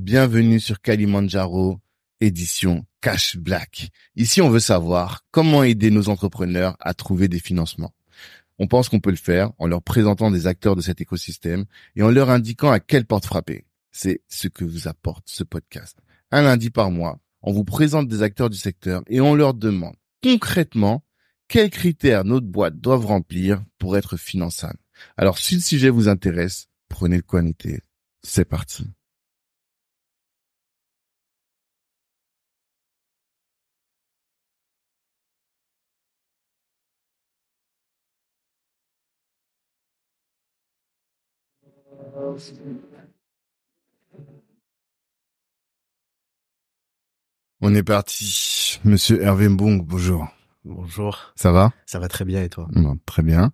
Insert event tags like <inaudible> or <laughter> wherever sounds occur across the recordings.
Bienvenue sur Kalimandjaro, édition Cash Black. Ici, on veut savoir comment aider nos entrepreneurs à trouver des financements. On pense qu'on peut le faire en leur présentant des acteurs de cet écosystème et en leur indiquant à quelle porte frapper. C'est ce que vous apporte ce podcast. Un lundi par mois, on vous présente des acteurs du secteur et on leur demande concrètement quels critères notre boîte doivent remplir pour être finançable. Alors, si le sujet vous intéresse, prenez le noter. C'est parti. On est parti. Monsieur Hervé Mbong, bonjour. Bonjour. Ça va? Ça va très bien et toi? Bon, Très bien.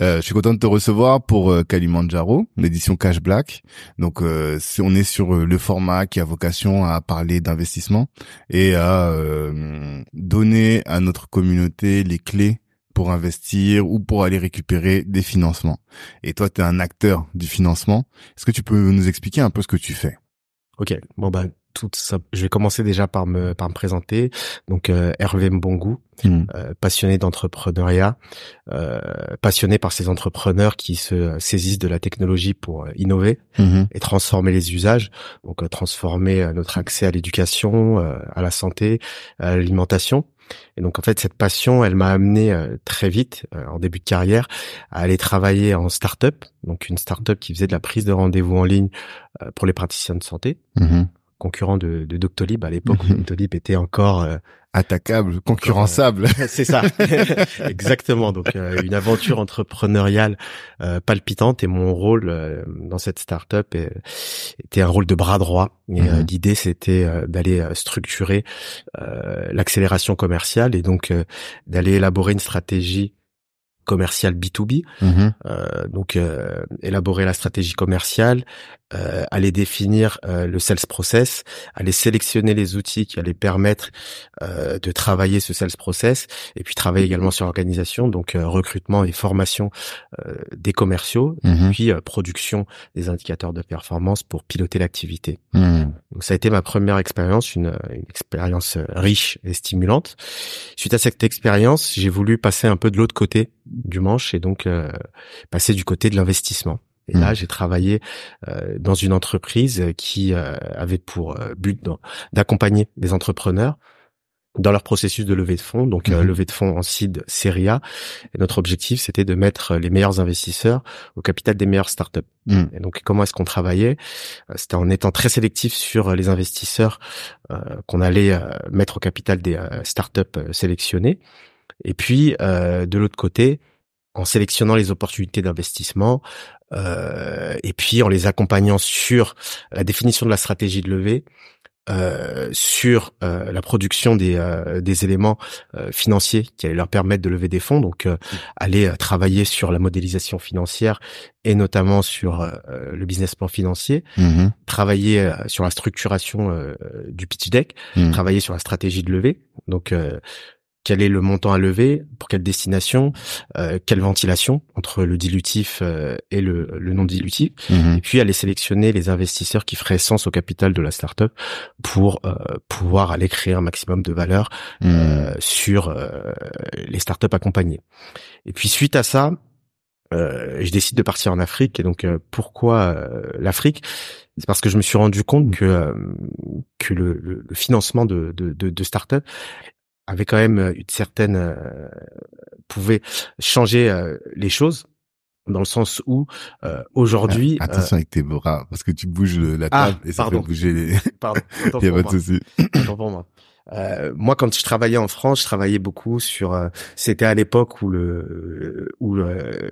Euh, je suis content de te recevoir pour euh, Kalimandjaro, l'édition Cash Black. Donc, euh, on est sur le format qui a vocation à parler d'investissement et à donner à notre communauté les clés pour investir ou pour aller récupérer des financements. Et toi, tu es un acteur du financement. Est-ce que tu peux nous expliquer un peu ce que tu fais? Ok. Bon bah tout ça. Je vais commencer déjà par me par me présenter. Donc euh, Hervé Mbongu, euh, passionné d'entrepreneuriat, euh, passionné par ces entrepreneurs qui se saisissent de la technologie pour euh, innover Mhm. et transformer les usages. Donc euh, transformer euh, notre accès à l'éducation, euh, à la santé, à l'alimentation. Et donc en fait cette passion, elle m'a amené euh, très vite euh, en début de carrière à aller travailler en start-up, donc une start-up qui faisait de la prise de rendez-vous en ligne euh, pour les praticiens de santé, Mhm. concurrent de, de Doctolib à l'époque où <laughs> Doctolib était encore euh, Attaquable, concurrençable. c'est ça, <laughs> exactement. Donc euh, une aventure entrepreneuriale euh, palpitante et mon rôle euh, dans cette start-up euh, était un rôle de bras droit. Et euh, Mhm. l'idée c'était euh, d'aller euh, structurer euh, l'accélération commerciale et donc euh, d'aller élaborer une stratégie commerciale B2B Mhm. euh, donc euh, élaborer la stratégie commerciale, euh, aller définir euh, le sales process, aller sélectionner les outils qui allaient permettre euh, de travailler ce sales process, et puis travailler également sur l'organisation, donc euh, recrutement et formation euh, des commerciaux, Mhm. puis euh, production des indicateurs de performance pour piloter l'activité. Mhm. Donc ça a été ma première expérience, une, une expérience riche et stimulante. Suite à cette expérience, j'ai voulu passer un peu de l'autre côté du manche et donc euh, passer du côté de l'investissement. Et là, j'ai travaillé euh, dans une entreprise qui euh, avait pour euh, but d'accompagner des entrepreneurs dans leur processus de levée de fonds, donc euh, Mhm. levée de fonds en seed série A. Et notre objectif, c'était de mettre les meilleurs investisseurs au capital des meilleures startups. Mhm. Et donc, comment est-ce qu'on travaillait? Euh, C'était en étant très sélectif sur les investisseurs euh, qu'on allait mettre au capital des startups sélectionnées. Et puis, euh, de l'autre côté, en sélectionnant les opportunités d'investissement euh, et puis en les accompagnant sur la définition de la stratégie de levée, euh, sur euh, la production des, euh, des éléments euh, financiers qui allaient leur permettre de lever des fonds, donc euh, aller euh, travailler sur la modélisation financière et notamment sur euh, le business plan financier, Mhm. travailler sur la structuration euh, du pitch deck, Mhm. travailler sur la stratégie de levée, donc euh, quel est le montant à lever, pour quelle destination, euh, quelle ventilation entre le dilutif euh, et le, le non dilutif, Mhm. et puis aller sélectionner les investisseurs qui feraient sens au capital de la startup pour euh, pouvoir aller créer un maximum de valeur Mhm. euh, sur euh, les startups accompagnées. Et puis suite à ça, euh, je décide de partir en Afrique. Et donc euh, pourquoi euh, l'Afrique? C'est parce que je me suis rendu compte que euh, que le, le- le financement de, de, de, de startups avait quand même une certaine euh, pouvait changer euh, les choses dans le sens où euh, aujourd'hui Ah, Attention avec tes bras, parce que tu bouges le- la Ah, table et ça pardon. fait bouger les... euh, <laughs> pardon, <laughs> Il y a pas de moi. souci. Pour moi. Euh, moi, quand je travaillais en France, je travaillais beaucoup sur. euh, C'était à l'époque où le où le-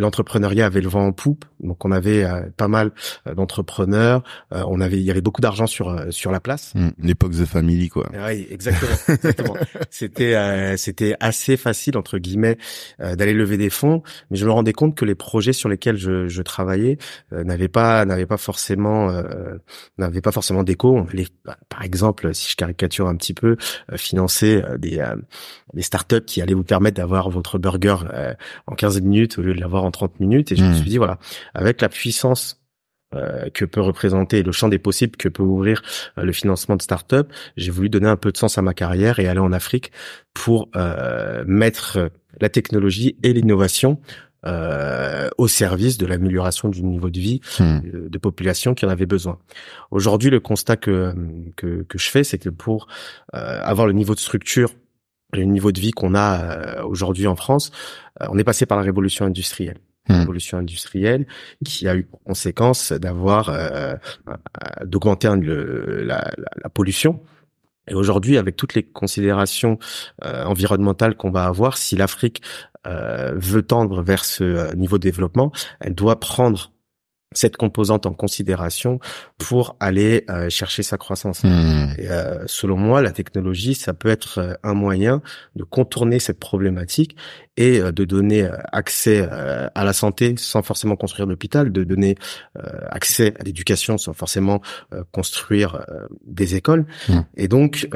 l'entrepreneuriat avait le vent en poupe, donc on avait euh, pas mal euh, d'entrepreneurs. euh, on avait, il y avait beaucoup d'argent sur sur la place. Hmm, L'époque The Family, quoi. Oui, <laughs> exactement. c'était euh, c'était assez facile entre guillemets euh, d'aller lever des fonds, mais je me rendais compte que les projets sur lesquels je, je travaillais euh, n'avaient pas n'avaient pas forcément euh, n'avaient pas forcément d'écho. On allait, bah, par exemple, si je caricature un petit peu, euh, financer des euh, des startups qui allaient vous permettre d'avoir votre burger euh, en 15 minutes au lieu de l'avoir en 30 minutes. Et je me Mm. suis dit voilà, avec la puissance euh, que peut représenter le champ des possibles que peut ouvrir euh, le financement de start-up, j'ai voulu donner un peu de sens à ma carrière et aller en Afrique pour euh, mettre la technologie et l'innovation au service de l'amélioration du niveau de vie hmm. de populations qui en avaient besoin. Aujourd'hui, le constat que, que, que je fais, c'est que pour avoir le niveau de structure le niveau de vie qu'on a aujourd'hui en France, on est passé par la révolution industrielle. Hmm. révolution industrielle qui a eu pour conséquence d'avoir euh, euh, d'augmenter la, la, pollution. Et aujourd'hui, avec toutes les considérations euh, environnementales qu'on va avoir, si l'Afrique veut tendre vers ce niveau de développement, elle doit prendre cette composante en considération pour aller euh, chercher sa croissance. Hmm. Et, euh, selon moi, la technologie, ça peut être euh, un moyen de contourner cette problématique et de donner accès à la santé sans forcément construire l'hôpital, de donner accès à l'éducation sans forcément construire des écoles. Hmm. Et donc,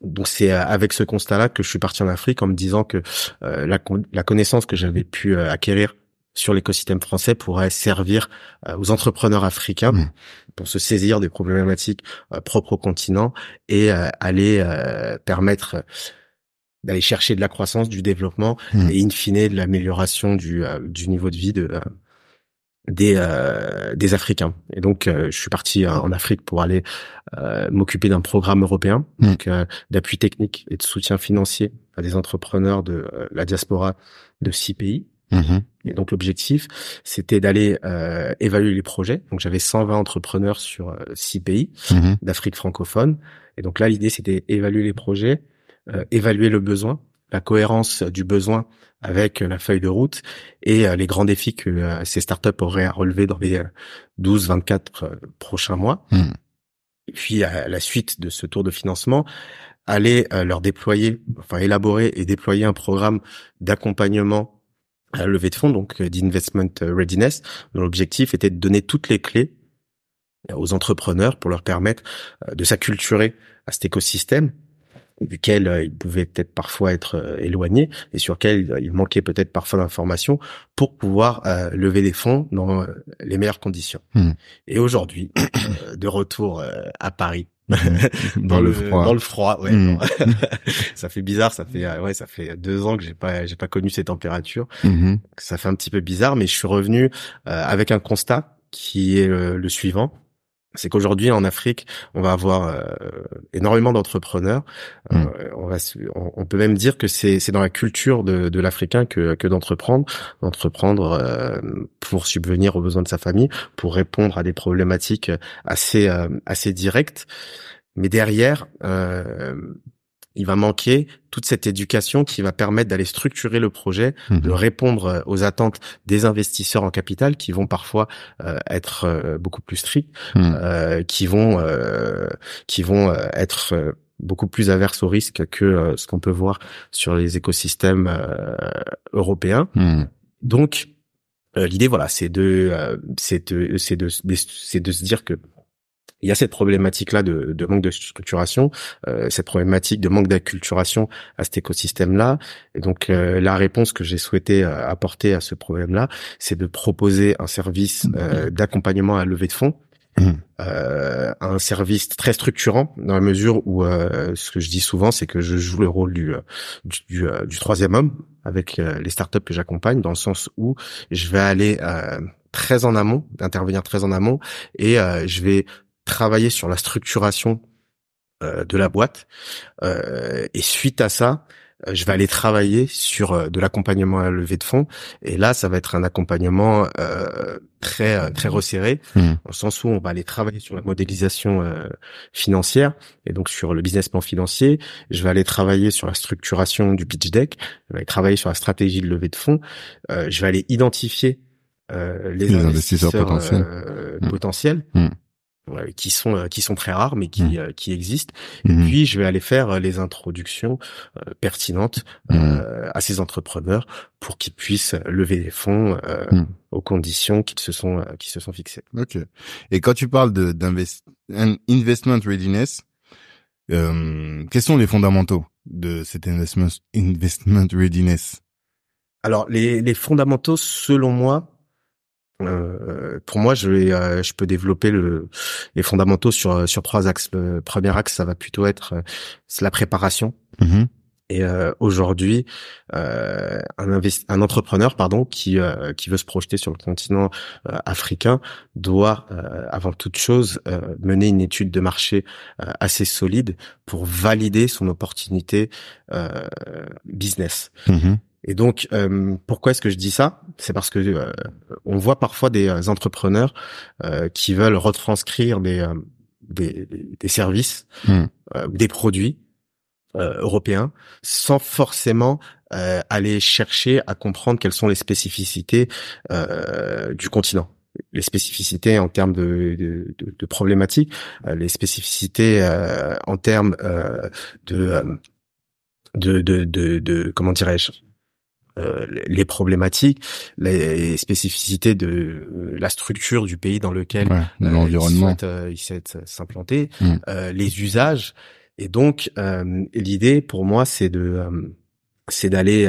donc c'est avec ce constat-là que je suis parti en Afrique en me disant que la, la connaissance que j'avais pu acquérir sur l'écosystème français pourrait servir euh, aux entrepreneurs africains mmh. pour se saisir des problématiques euh, propres au continent et euh, aller permettre d'aller chercher de la croissance, du développement mmh. et in fine de l'amélioration du, du niveau de vie de des des Africains. Et donc je suis parti en Afrique pour aller m'occuper d'un programme européen mmh. donc d'appui technique et de soutien financier à des entrepreneurs de la diaspora de six pays. Mmh et donc l'objectif, c'était d'aller euh, évaluer les projets. Donc j'avais 120 entrepreneurs sur euh, six pays mmh d'Afrique francophone. Et donc là, l'idée, c'était évaluer les projets, euh, évaluer le besoin, la cohérence du besoin avec la feuille de route et les grands défis que ces startups auraient à relever dans les 12-24 prochains mois. Mmh. Et puis à la suite de ce tour de financement, aller leur déployer, enfin élaborer et déployer un programme d'accompagnement à la levée de fonds, donc euh, d'investment readiness, dont l'objectif était de donner toutes les clés aux entrepreneurs pour leur permettre euh, de s'acculturer à cet écosystème duquel euh, ils pouvaient peut-être parfois être éloignés et sur lequel il manquait peut-être parfois d'informations pour pouvoir lever des fonds dans les meilleures conditions. Hmm. Et aujourd'hui, <coughs> de retour à Paris <laughs> dans, le, froid. Dans le froid, ouais. Hmm. <laughs> ça fait bizarre, ça fait ouais, ça fait deux ans que j'ai pas j'ai pas connu ces températures. Hmm. Ça fait un petit peu bizarre, mais je suis revenu euh, avec un constat qui est le suivant c'est qu'aujourd'hui en Afrique, on va avoir euh, énormément d'entrepreneurs. Euh, hmm. on, va, on, peut même dire que c'est dans la culture de, de l'Africain que, que d'entreprendre, d'entreprendre euh, pour subvenir aux besoins de sa famille, pour répondre à des problématiques assez assez directes. Mais derrière, il va manquer toute cette éducation qui va permettre d'aller structurer le projet, de mhm. répondre euh, aux attentes des investisseurs en capital qui vont parfois euh, être euh, beaucoup plus stricts, mhm. qui vont qui vont être beaucoup plus averses au risque que ce qu'on peut voir sur les écosystèmes européens. Mhm. Donc l'idée voilà, c'est de c'est de c'est de c'est de se dire que il y a cette problématique-là de, de, manque de structuration, euh, cette problématique de manque d'acculturation à cet écosystème-là. Et donc euh, la réponse que j'ai souhaité euh, apporter à ce problème-là, c'est de proposer un service mmh. d'accompagnement à levée de fonds. Mmh. un service très structurant dans la mesure où ce que je dis souvent c'est que je joue le rôle du du, du, troisième homme avec les startups que j'accompagne dans le sens où je vais aller très en amont, intervenir très en amont et je vais travailler sur la structuration euh, de la boîte. Euh, et suite à ça, euh, je vais aller travailler sur de l'accompagnement à la levée de fonds. Et là, ça va être un accompagnement très très resserré, mmh. au sens où on va aller travailler sur la modélisation financière et donc sur le business plan financier. Je vais aller travailler sur la structuration du pitch deck. Je vais aller travailler sur la stratégie de levée de fonds. je vais aller identifier les, investisseurs, potentiels. Mmh. potentiels. Mmh qui sont euh, qui sont très rares mais qui mmh. euh, qui existent et mmh. puis je vais aller faire euh, les introductions pertinentes mmh. à ces entrepreneurs pour qu'ils puissent lever des fonds aux conditions qui se sont qui se sont fixées. OK. Et quand tu parles de d'investment readiness euh, quels sont les fondamentaux de cet investment investment readiness? Alors les les fondamentaux selon moi euh, pour moi, je, vais, euh, je peux développer le, les fondamentaux sur sur trois axes. Le premier axe, ça va plutôt être euh, la préparation. Mhm. Et aujourd'hui, un, un entrepreneur, pardon, qui qui veut se projeter sur le continent africain, doit avant toute chose mener une étude de marché assez solide pour valider son opportunité business. Mhm. Et donc, euh, pourquoi est-ce que je dis ça? C'est parce que euh, on voit parfois des euh, entrepreneurs qui veulent retranscrire des des, des, services hmm. ou des produits européens sans forcément aller chercher à comprendre quelles sont les spécificités du continent. Les spécificités en termes de, de, de, de problématiques, les spécificités en termes de, de, de, de, comment dirais-je? Euh, les problématiques, les spécificités de euh, la structure du pays dans lequel ouais, euh, l'environnement il souhaite s'implanter, Mm. les usages. Et donc, l'idée pour moi, c'est de c'est d'aller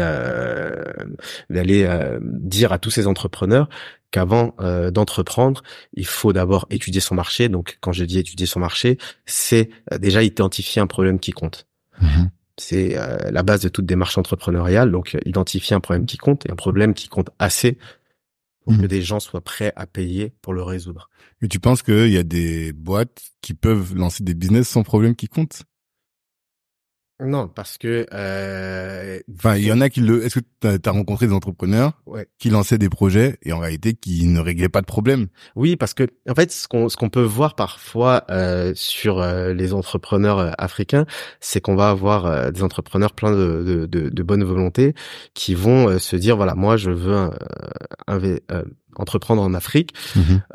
d'aller dire à tous ces entrepreneurs qu'avant d'entreprendre, il faut d'abord étudier son marché. Donc, quand je dis étudier son marché, c'est déjà identifier un problème qui compte. Mhm. C'est euh, la base de toute démarche entrepreneuriale. Donc, euh, identifier un problème qui compte et un problème qui compte assez pour Mhm. que des gens soient prêts à payer pour le résoudre. Et tu penses qu'il y a des boîtes qui peuvent lancer des business sans problème qui compte? Non, parce que euh, Enfin, il y en a qui le. Est-ce que tu as, rencontré des entrepreneurs ouais. qui lançaient des projets et en réalité qui ne réglaient pas de problème? Oui, parce que en fait, ce qu'on ce qu'on peut voir parfois euh, sur euh, les entrepreneurs euh, africains, c'est qu'on va avoir euh, des entrepreneurs pleins de, de, de, de bonne volonté qui vont se dire voilà, moi je veux entreprendre en Afrique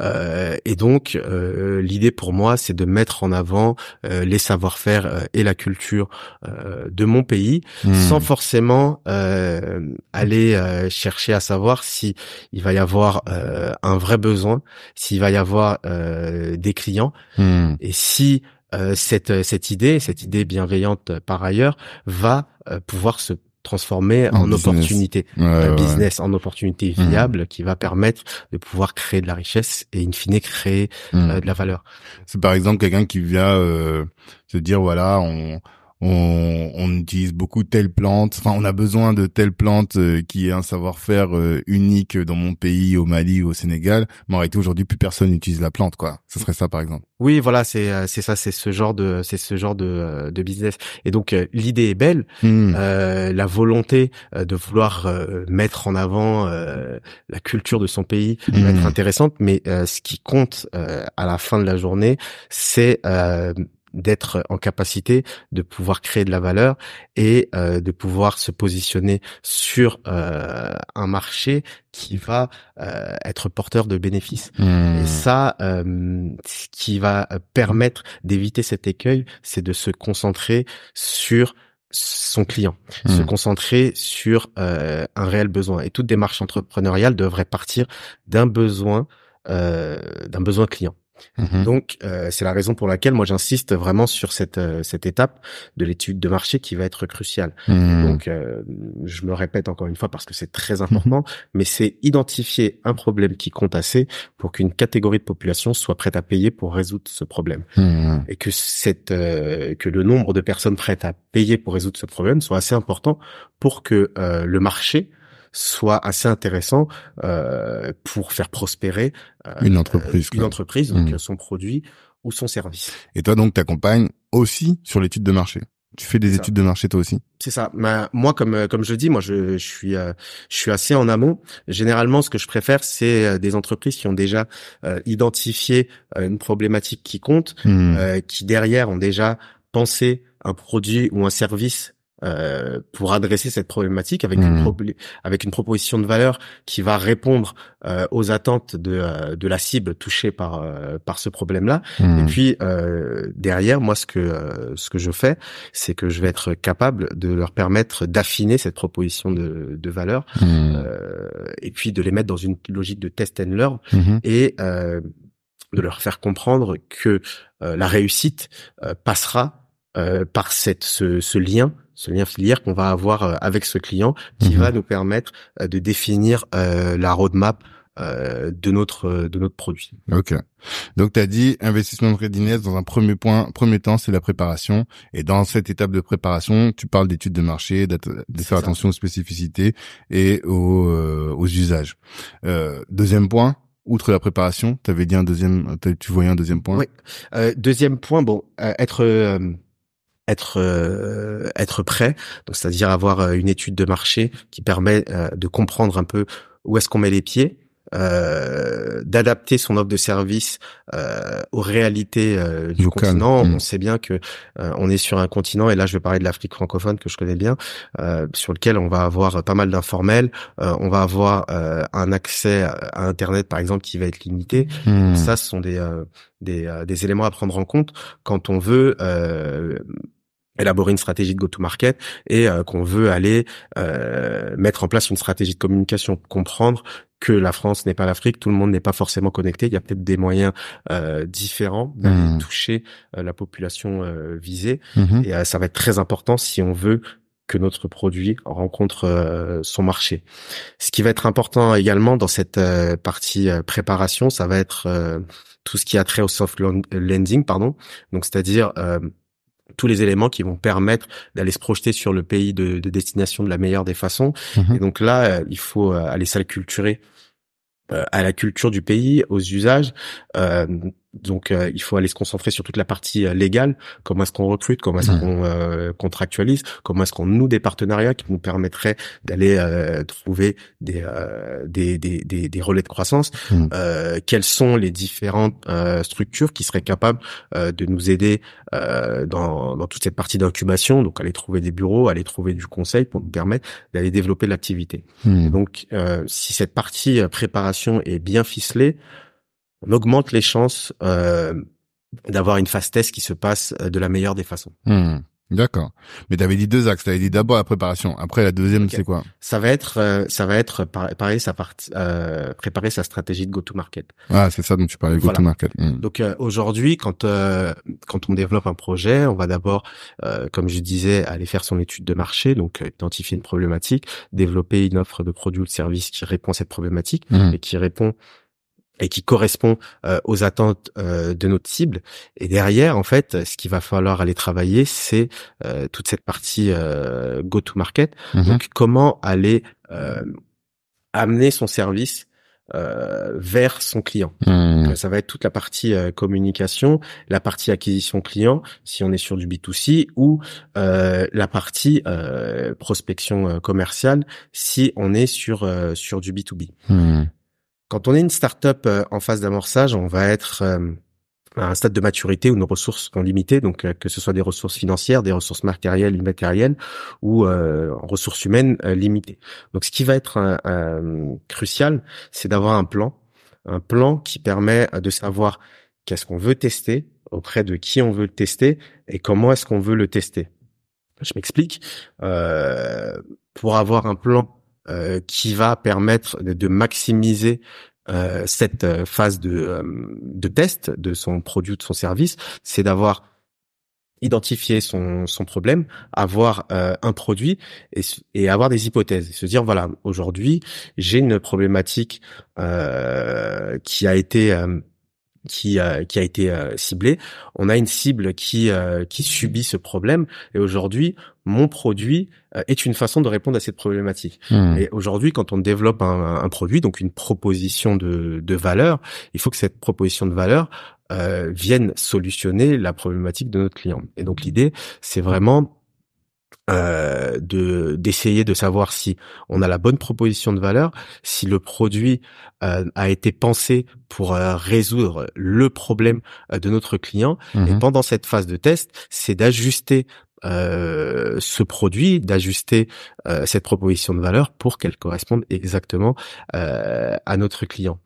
Euh, et donc, euh, l'idée pour moi, c'est de mettre en avant euh, les savoir-faire euh, et la culture euh, de mon pays, Mhm. sans forcément euh, aller euh, chercher à savoir si il va y avoir euh, un vrai besoin, s'il va y avoir euh, des clients, Mhm. et si euh, cette cette idée, cette idée bienveillante par ailleurs, va pouvoir se transformer En opportunité Ouais, un ouais. business en opportunité Mhm. viable qui va permettre de pouvoir créer de la richesse et in fine créer Mhm. euh, de la valeur. C'est par exemple quelqu'un qui vient euh, se dire voilà on on, on utilise beaucoup telle plante, enfin on a besoin de telle plante euh, qui est un savoir-faire euh, unique dans mon pays, au Mali ou au Sénégal, mais en réalité aujourd'hui plus personne n'utilise la plante quoi. Ce serait ça par exemple. Oui, voilà, c'est euh, c'est ça, c'est ce genre de c'est ce genre de euh, de business. Et donc euh, l'idée est belle, Mhm. euh, la volonté de vouloir euh, mettre en avant euh, la culture de son pays va Mhm. être intéressante, mais euh, ce qui compte euh, à la fin de la journée, c'est euh, d'être en capacité de pouvoir créer de la valeur et euh, de pouvoir se positionner sur euh, un marché qui va euh, être porteur de bénéfices. Et ça, euh, ce qui va permettre d'éviter cet écueil, c'est de se concentrer sur son client, se Mhm. concentrer sur euh, un réel besoin. Et toute démarche entrepreneuriale devrait partir d'un besoin, euh, d'un besoin client. Mhm. Donc, euh, c'est la raison pour laquelle moi j'insiste vraiment sur cette euh, cette étape de l'étude de marché qui va être cruciale. Mhm. Donc, euh, je me répète encore une fois parce que c'est très important, <laughs> mais c'est identifier un problème qui compte assez pour qu'une catégorie de population soit prête à payer pour résoudre ce problème Mhm. et que cette euh, que le nombre de personnes prêtes à payer pour résoudre ce problème soit assez important pour que euh, le marché soit assez intéressant euh, pour faire prospérer euh, Une entreprise, une quoi. entreprise donc Mhm. son produit ou son service. Et toi donc t'accompagnes aussi sur l'étude de marché. Tu fais des ça. études de marché toi aussi? C'est ça. Ma- moi, comme euh, comme je dis, moi, je, je suis euh, je suis assez en amont. Généralement, ce que je préfère, c'est euh, des entreprises qui ont déjà euh, identifié euh, une problématique qui compte, euh, qui derrière ont déjà pensé un produit ou un service euh, pour adresser cette problématique avec une probl- avec une proposition de valeur qui va répondre euh, aux attentes de euh, de la cible touchée par euh, par ce problème-là. Et Mhm. puis euh, derrière, moi, ce que euh, ce que je fais, c'est que je vais être capable de leur permettre d'affiner cette proposition de, de valeur euh, et puis de les mettre dans une logique de test and learn Mhm. et euh, de leur faire comprendre que euh, la réussite euh, passera euh, par cette ce, ce lien ce lien filière qu'on va avoir euh, avec ce client qui Mhm. va nous permettre euh, de définir euh, la roadmap de notre de notre produit. Ok. Donc tu as dit investissement de readiness dans un premier point, premier temps, c'est la préparation. Et dans cette étape de préparation, tu parles d'études de marché, de faire attention aux spécificités et aux, aux usages. deuxième point, outre la préparation, tu avais dit un deuxième, tu voyais un deuxième point? Oui. Euh, deuxième point, bon, euh, être euh, être euh, être prêt, donc c'est-à-dire avoir une étude de marché qui permet de comprendre un peu où est-ce qu'on met les pieds euh, d'adapter son offre de service euh, aux réalités euh, du continent. Mm. On sait bien que euh, on est sur un continent, et là je vais parler de l'Afrique francophone que je connais bien, sur lequel on va avoir pas mal d'informels, on va avoir un accès à Internet par exemple qui va être limité. Mm. Ça, ce sont des des, des éléments à prendre en compte quand on veut élaborer une stratégie de go-to-market et qu'on veut aller euh, mettre en place une stratégie de communication, comprendre que la France n'est pas l'Afrique, tout le monde n'est pas forcément connecté. Il y a peut-être des moyens euh, différents d'aller mmh. toucher euh, la population euh, visée. Mmh. Et ça va être très important si on veut que notre produit rencontre son marché. Ce qui va être important également dans cette partie préparation, ça va être tout ce qui a trait au soft landing, pardon. Donc c'est-à-dire tous les éléments qui vont permettre d'aller se projeter sur le pays de, destination de la meilleure des façons. Mhm. Et donc là, euh, il faut euh, aller s'acculturer euh, à la culture du pays, aux usages. Donc, euh, il faut aller se concentrer sur toute la partie euh, légale. Comment est-ce qu'on recrute? Comment est-ce qu'on euh, contractualise? Comment est-ce qu'on noue des partenariats qui nous permettraient d'aller trouver des, des, des, des, des, relais de croissance? Mmh. Quelles sont les différentes structures qui seraient capables de nous aider dans, dans toute cette partie d'incubation? Donc, aller trouver des bureaux, aller trouver du conseil pour nous permettre d'aller développer l'activité. Mmh. Donc, si cette partie préparation est bien ficelée, on augmente les chances euh, d'avoir une test qui se passe euh, de la meilleure des façons. Hmm. D'accord. Mais tu avais dit deux axes. Tu avais dit d'abord la préparation. Après, la deuxième, c'est quoi? Ça va être, euh, ça va être pareil, sa partie, euh, préparer sa stratégie de go-to-market. Ah, c'est ça dont tu parlais, go-to-market. Hmm. Donc aujourd'hui, quand quand on développe un projet, on va d'abord, comme je disais, aller faire son étude de marché, donc identifier une problématique, développer une offre de produit ou de service qui répond à cette problématique hmm. et qui répond et qui correspond euh, aux attentes euh, de notre cible. Et derrière, en fait, ce qu'il va falloir aller travailler, c'est euh, toute cette partie go-to-market. Mhm. Donc, comment aller amener son service vers son client. Mhm. ça va être toute la partie communication, la partie acquisition client, si on est sur du B2C, ou la partie prospection commerciale, si on est sur sur du B2B. Quand on est une startup euh, en phase d'amorçage, on va être euh, à un stade de maturité où nos ressources sont limitées, donc euh, que ce soit des ressources financières, des ressources matérielles, immatérielles ou euh, ressources humaines limitées. Donc ce qui va être crucial, c'est d'avoir un plan, un plan qui permet de savoir qu'est-ce qu'on veut tester, auprès de qui on veut le tester et comment est-ce qu'on veut le tester. Je m'explique. pour avoir un plan euh, qui va permettre de, maximiser euh, cette euh, phase de, de test de son produit ou de son service, c'est d'avoir identifié son, son problème, avoir un produit et, et, avoir des hypothèses. Se dire voilà, aujourd'hui j'ai une problématique qui a été qui, qui a été ciblée. On a une cible qui qui subit ce problème et aujourd'hui mon produit euh, est une façon de répondre à cette problématique. Hmm. Et aujourd'hui, quand on développe un, un, produit, donc une proposition de, de valeur, il faut que cette proposition de valeur euh, vienne solutionner la problématique de notre client. Et donc l'idée, c'est vraiment euh, de d'essayer de savoir si on a la bonne proposition de valeur, si le produit euh, a été pensé pour euh, résoudre le problème de notre client. Et mhm. pendant cette phase de test, c'est d'ajuster euh, ce produit, d'ajuster euh, cette proposition de valeur pour qu'elle corresponde exactement euh, à notre client.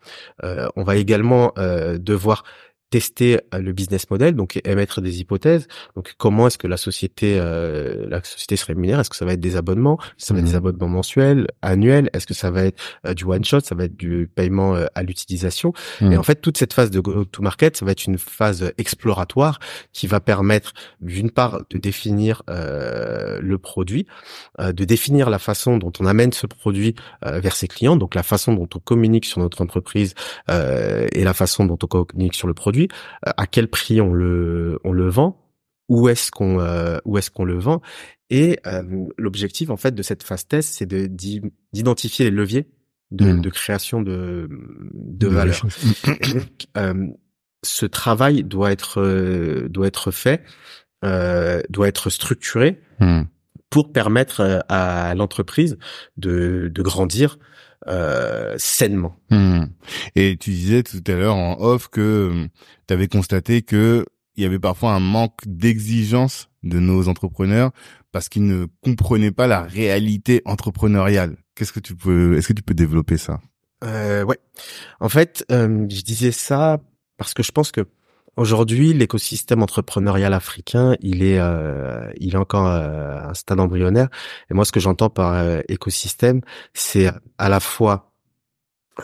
on va également devoir tester le business model, donc émettre des hypothèses. Donc comment est-ce que la société la société se rémunère? Est-ce que ça va être des abonnements? Ça va être des mmh. abonnements mensuels, annuels? Est-ce que ça va être du one shot? Ça va être du paiement à l'utilisation? Et en fait, toute cette phase de go-to-market, ça va être une phase exploratoire qui va permettre d'une part de définir le produit, de définir la façon dont on amène ce produit vers ses clients, donc la façon dont on communique sur notre entreprise et la façon dont on communique sur le produit, à quel prix on le on le vend, où est-ce qu'on où est-ce qu'on le vend et l'objectif en fait de cette phase test, c'est de d'identifier les leviers de, mmh. de création de de, valeur. ce travail doit être doit être fait, doit être structuré mmh. pour permettre à l'entreprise de de grandir euh, sainement. Hmm. Et tu disais tout à l'heure en off que hum, tu avais constaté que il y avait parfois un manque d'exigence de nos entrepreneurs parce qu'ils ne comprenaient pas la réalité entrepreneuriale. Qu'est-ce que tu peux, est-ce que tu peux développer ça? Euh, Ouais. En fait, euh, je disais ça parce que je pense que Aujourd'hui, l'écosystème entrepreneurial africain, il est, euh, il est encore euh, un stade embryonnaire. Et moi, ce que j'entends par euh, écosystème, c'est à la fois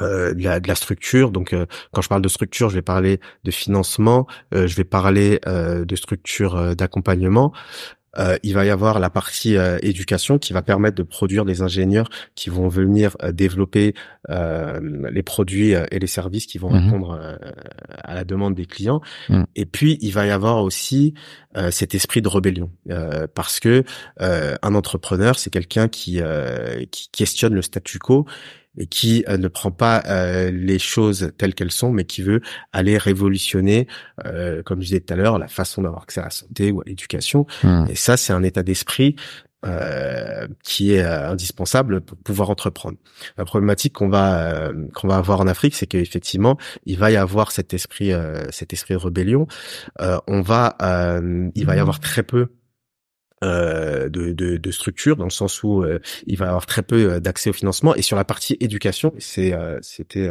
de la, de, la, structure. Donc, quand je parle de structure, je vais parler de financement, je vais parler de structure d'accompagnement, euh, il va y avoir la partie euh, éducation qui va permettre de produire des ingénieurs qui vont venir euh, développer les produits et les services qui vont mmh répondre à la demande des clients. Mmh. Et puis il va y avoir aussi cet esprit de rébellion parce que un entrepreneur c'est quelqu'un qui qui questionne le statu quo et qui euh, ne prend pas euh, les choses telles qu'elles sont, mais qui veut aller révolutionner, euh, comme je disais tout à l'heure, la façon d'avoir accès à la santé ou à l'éducation. Hmm. Et ça, c'est un état d'esprit qui est indispensable pour pouvoir entreprendre. La problématique qu'on va qu'on va avoir en Afrique, c'est qu'effectivement, il va y avoir cet esprit cet esprit de rébellion. on va il va y avoir très peu euh, de, de, de, structure dans le sens où euh, il va avoir très peu euh, d'accès au financement. Et sur la partie éducation c'est c'était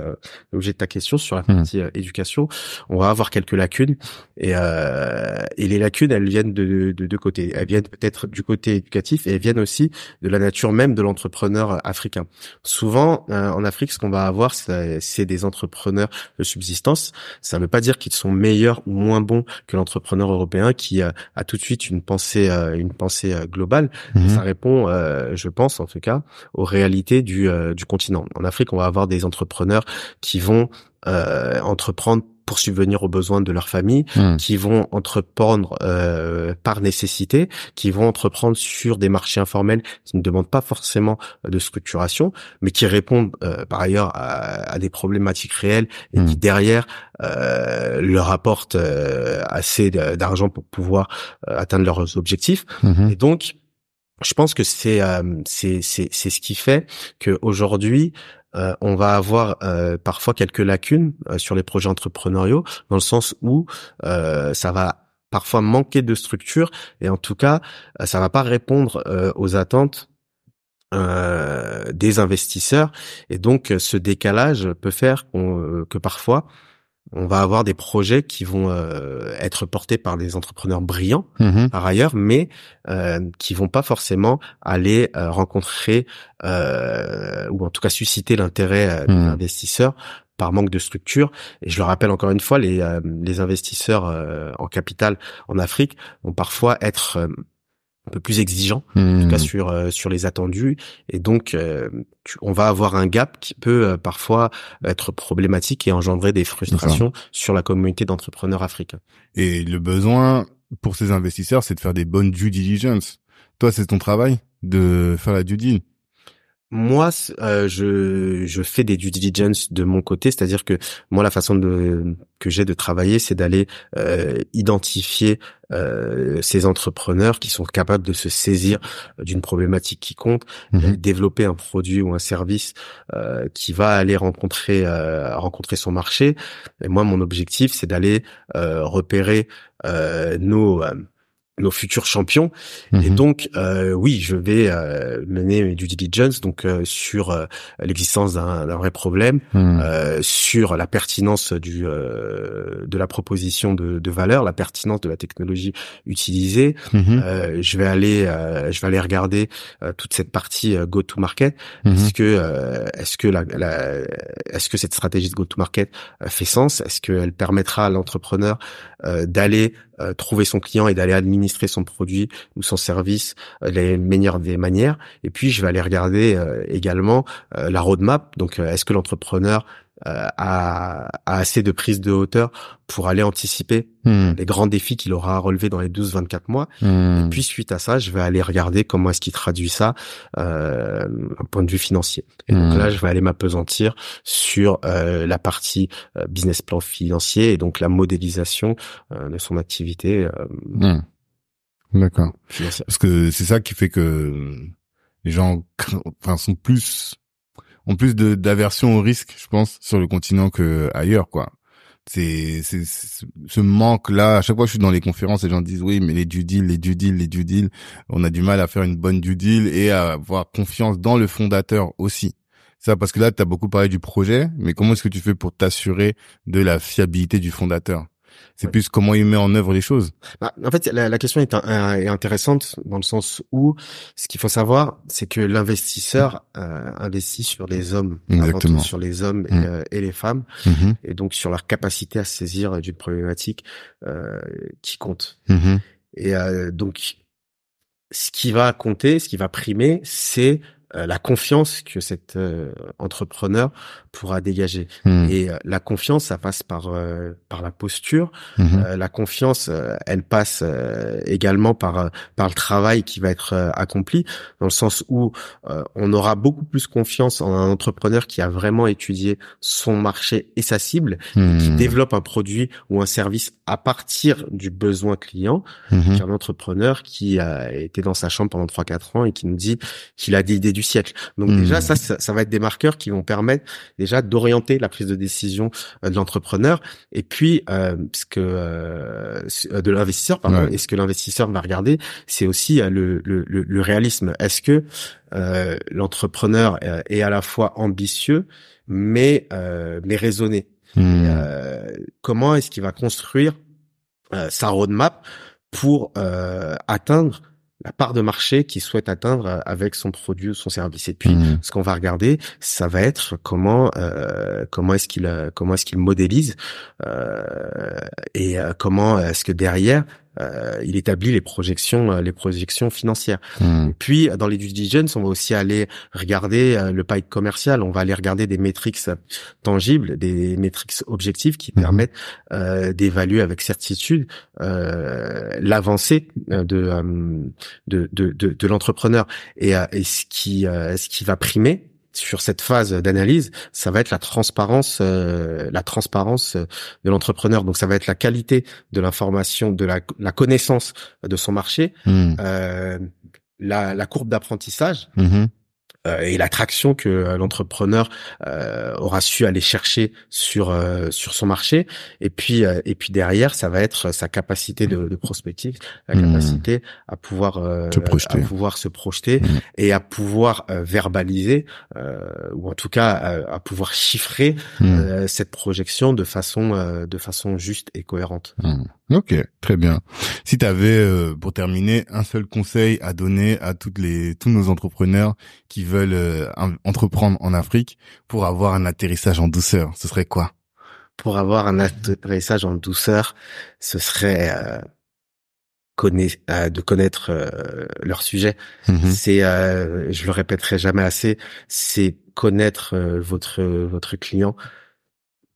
l'objet de ta question sur la mmh. partie éducation. On va avoir quelques lacunes. Et et les lacunes elles viennent de, de deux côtés. Elles viennent peut-être du côté éducatif et elles viennent aussi de la nature même de l'entrepreneur africain. Souvent en Afrique ce qu'on va avoir c'est des entrepreneurs de subsistance. Ça ne veut pas dire qu'ils sont meilleurs ou moins bons que l'entrepreneur européen qui a tout de suite une pensée une pensée euh, globale. Mhm. Ça répond, euh, je pense en tout cas, aux réalités du, euh, du continent. En Afrique, on va avoir des entrepreneurs qui vont entreprendre pour subvenir aux besoins de leur famille, mhm. qui vont entreprendre par nécessité, qui vont entreprendre sur des marchés informels qui ne demandent pas forcément de structuration, mais qui répondent par ailleurs à, des problématiques réelles et qui mhm. derrière leur apportent assez d'argent pour pouvoir atteindre leurs objectifs. Et donc, je pense que c'est c'est c'est c'est ce qui fait que aujourd'hui euh, on va avoir euh, parfois quelques lacunes euh, sur les projets entrepreneuriaux dans le sens où ça va parfois manquer de structure et en tout cas ça va pas répondre aux attentes des investisseurs. Et donc ce décalage peut faire que parfois on va avoir des projets qui vont euh, être portés par des entrepreneurs brillants mm-hmm. par ailleurs, mais euh, qui vont pas forcément aller euh, rencontrer euh, ou en tout cas susciter l'intérêt des mm. investisseurs par manque de structure. Et je le rappelle encore une fois, les, les investisseurs en capital en Afrique vont parfois être un peu plus exigeant, en tout cas hmm. sur euh, sur les attendus, et donc euh, on va avoir un gap qui peut euh, parfois être problématique et engendrer des frustrations sur la communauté d'entrepreneurs africains. Et le besoin pour ces investisseurs, c'est de faire des bonnes due diligence. Toi, c'est ton travail de faire la due deal. Moi, euh, je, je fais des due diligence de mon côté, c'est-à-dire que moi, la façon de, que j'ai de travailler, c'est d'aller euh, identifier euh, ces entrepreneurs qui sont capables de se saisir d'une problématique qui compte, mmh développer un produit ou un service euh, qui va aller rencontrer euh, rencontrer son marché. Et moi, mon objectif, c'est d'aller repérer nos nos futurs champions. Et Mhm. donc, euh, oui, je vais euh, mener du diligence donc euh, sur euh, l'existence d'un vrai problème, Mhm. sur la pertinence du de la proposition de, de valeur, la pertinence de la technologie utilisée. Mhm. Je vais aller, je vais aller regarder toute cette partie go to market. Est-ce que, est-ce que la, la- est-ce que cette stratégie de go to market fait sens? Est-ce qu'elle permettra à l'entrepreneur d'aller trouver son client et d'aller administrer son produit ou son service euh, de la meilleure des manières Et puis, je vais aller regarder euh, également euh, la roadmap. Donc, est-ce que l'entrepreneur a, a assez de prise de hauteur pour aller anticiper Mhm. les grands défis qu'il aura à relever dans les 12-24 mois? Mhm. et puis suite à ça, je vais aller regarder comment est-ce qu'il traduit ça euh, d'un point de vue financier. Et donc Mhm. là, je vais aller m'apesantir sur euh, la partie euh, business plan financier et donc la modélisation euh, de son activité Mhm. D'accord. Parce que c'est ça qui fait que les gens, enfin, sont plus, ont plus de d'aversion au risque, je pense, sur le continent que ailleurs, quoi. C'est, c'est, c'est- ce manque là. À chaque fois que je suis dans les conférences, les gens disent oui, mais les due deals, les due deals, les due deals, on a du mal à faire une bonne due deal et à avoir confiance dans le fondateur aussi. Ça, parce que là, tu as beaucoup parlé du projet, mais comment est-ce que tu fais pour t'assurer de la fiabilité du fondateur? C'est Ouais. plus comment il met en œuvre les choses. Bah, en fait, la, la question est, un- est intéressante dans le sens où ce qu'il faut savoir, c'est que l'investisseur euh, investit sur les hommes, avant Exactement. tout sur les hommes et, Mm. euh, et les femmes, Mhm. et donc sur leur capacité à se saisir d'une problématique euh, qui compte. Mhm. Et euh, donc, ce qui va compter, ce qui va primer, c'est euh, la confiance que cet euh, entrepreneur pourra dégager. Mhm. Et euh, la confiance, ça passe par euh, par la posture. Euh, la confiance, euh, elle passe euh, également par euh, par le travail qui va être euh, accompli, dans le sens où euh, on aura beaucoup plus confiance en un entrepreneur qui a vraiment étudié son marché et sa cible, qui Mhm. développe un produit ou un service à partir du besoin client qu'un entrepreneur qui a été dans sa chambre pendant 3-4 ans et qui nous dit qu'il a l'idée du siècle. Donc déjà, ça, ça, ça va être des marqueurs qui vont permettre déjà d'orienter la prise de décision euh, de l'entrepreneur et puis euh, ce que euh, de l'investisseur, pardon. Ouais. Et ce que l'investisseur va regarder, c'est aussi euh, le, le, le, le réalisme. Est-ce que euh, l'entrepreneur euh, est à la fois ambitieux mais euh, mais raisonné? Euh, comment est-ce qu'il va construire euh, sa roadmap pour euh, atteindre la part de marché qu'il souhaite atteindre euh, avec son produit ou son service. Et puis, Mhm. ce qu'on va regarder, ça va être comment euh, comment est-ce qu'il euh, comment est-ce qu'il modélise euh, et comment est-ce que derrière euh, il établit les projections euh, les projections financières. Et puis, dans les due diligence, on va aussi aller regarder euh, le pipe commercial. On va aller regarder des métriques euh, tangibles, des métriques objectives qui Mhm. permettent euh, d'évaluer avec certitude euh, l'avancée euh, de, euh, de, de, de, de l'entrepreneur. Et, euh, et ce qui euh, ce qui va primer sur cette phase d'analyse, ça va être la transparence, euh, la transparence euh, de l'entrepreneur. Donc, ça va être la qualité de l'information, de la, la connaissance de son marché, Mhm. euh, la, la courbe d'apprentissage Mhm. Euh, et l'attraction que euh, l'entrepreneur euh, aura su aller chercher sur euh, sur son marché et puis euh, et puis derrière ça va être sa capacité de, de prospective la Mhm. capacité à pouvoir euh, Se projeter. à pouvoir se projeter Mhm. et à pouvoir verbaliser euh, ou en tout cas à pouvoir chiffrer euh, cette projection de façon euh, de façon juste et cohérente Mhm. Ok, très bien. Si tu avais, pour terminer, un seul conseil à donner à toutes les, tous nos entrepreneurs qui veulent euh, en- entreprendre en Afrique pour avoir un atterrissage en douceur, ce serait quoi? Pour avoir un atterrissage en douceur, ce serait euh, conna- euh, de connaître euh, leur sujet. Mhm. C'est, euh, je le répéterai jamais assez, c'est connaître euh, votre votre client.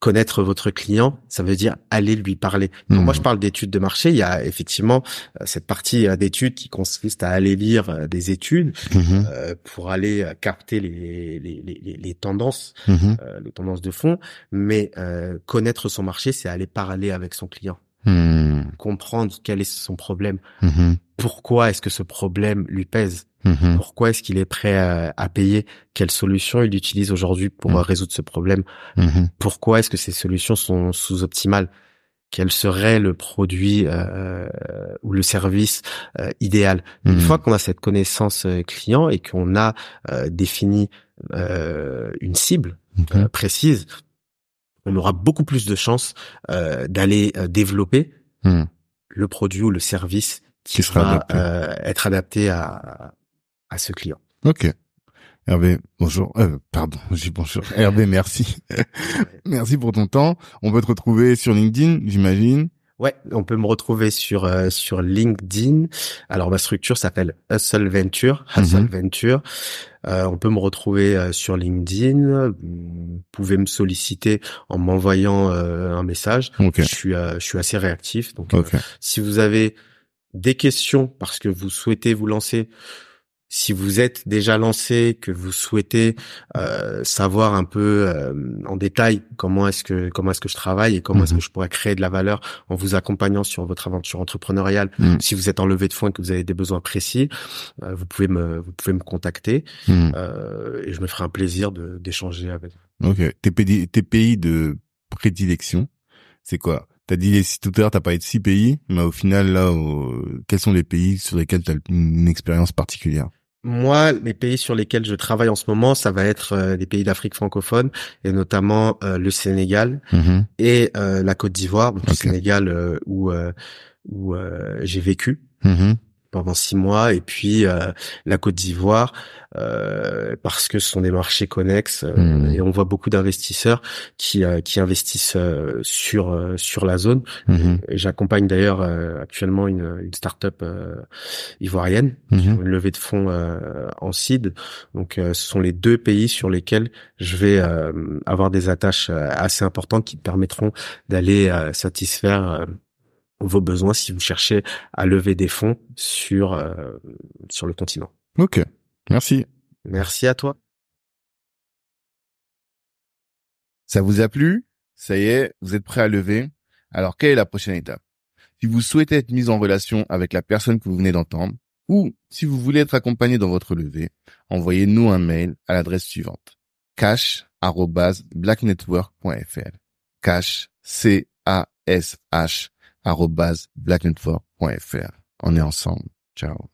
Connaître votre client, ça veut dire aller lui parler. Quand moi je parle d'études de marché, il y a effectivement euh, cette partie euh, d'études qui consiste à aller lire euh, des études euh, pour aller capter les, les, les, les- les tendances euh, les tendances de fond, mais euh, connaître son marché, c'est aller parler avec son client, comprendre quel est son problème, pourquoi est-ce que ce problème lui pèse, Mhm. pourquoi est-ce qu'il est prêt à, à payer, quelle solution il utilise aujourd'hui pour Mhm. euh, résoudre ce problème, Mhm. pourquoi est-ce que ces solutions sont sous-optimales? quel serait le produit euh, ou le service euh, idéal? Une fois qu'on a cette connaissance euh, client et qu'on a euh, défini euh, une cible euh, précise, on aura beaucoup plus de chances euh, d'aller euh, développer Hmm. le produit ou le service qui, Qui sera va adapté. euh, être adapté à, à ce client. Ok. Hervé, bonjour. Euh, pardon, <laughs> je dis bonjour. Hervé, merci. <laughs> merci pour ton temps. On peut te retrouver sur LinkedIn, j'imagine. Ouais, on peut me retrouver sur euh, sur LinkedIn. Alors ma structure s'appelle Hustle Venture. Hustle Mhm. Venture. Euh, on peut me retrouver euh, sur LinkedIn. Vous pouvez me solliciter en m'envoyant euh, un message. Ok. Je suis euh, je suis assez réactif. Donc euh, si vous avez des questions parce que vous souhaitez vous lancer, si vous êtes déjà lancé, que vous souhaitez euh, savoir un peu euh, en détail comment est-ce que comment est-ce que je travaille et comment est-ce Mhm. que je pourrais créer de la valeur en vous accompagnant sur votre aventure entrepreneuriale, Mhm. si vous êtes en levée de fonds et que vous avez des besoins précis, euh, vous pouvez me vous pouvez me contacter euh, et je me ferai un plaisir de d'échanger avec vous. Ok. Tes pays, tes pays de prédilection, c'est quoi? T'as dit les tout à l'heure, t'as parlé de six pays, mais au final, là, quels sont les pays sur lesquels t'as une expérience particulière? Moi, les pays sur lesquels je travaille en ce moment, ça va être euh, des pays d'Afrique francophone et notamment euh, le Sénégal Mhm. et euh, la Côte d'Ivoire, donc le. Sénégal euh, où euh, où euh, j'ai vécu Mhm. Pendant six mois et puis euh, la Côte d'Ivoire euh, parce que ce sont des marchés connexes euh, Mhm. et on voit beaucoup d'investisseurs qui euh, qui investissent euh, sur euh, sur la zone. Et J'accompagne d'ailleurs euh, actuellement une une start-up euh, ivoirienne Mhm. sur une levée de fonds euh, en seed. Donc euh, ce sont les deux pays sur lesquels je vais euh, avoir des attaches assez importantes qui me permettront d'aller euh, satisfaire euh, vos besoins si vous cherchez à lever des fonds sur euh, sur le continent. Ok. Merci. Merci à toi. Ça vous a plu? Ça y est, vous êtes prêt à lever? Alors, quelle est la prochaine étape? Si vous souhaitez être mis en relation avec la personne que vous venez d'entendre, ou si vous voulez être accompagné dans votre levée, envoyez-nous un mail à l'adresse suivante cash@blacknetwork.fr. Cash C A S H blacknetwork.fr. On est ensemble. Ciao.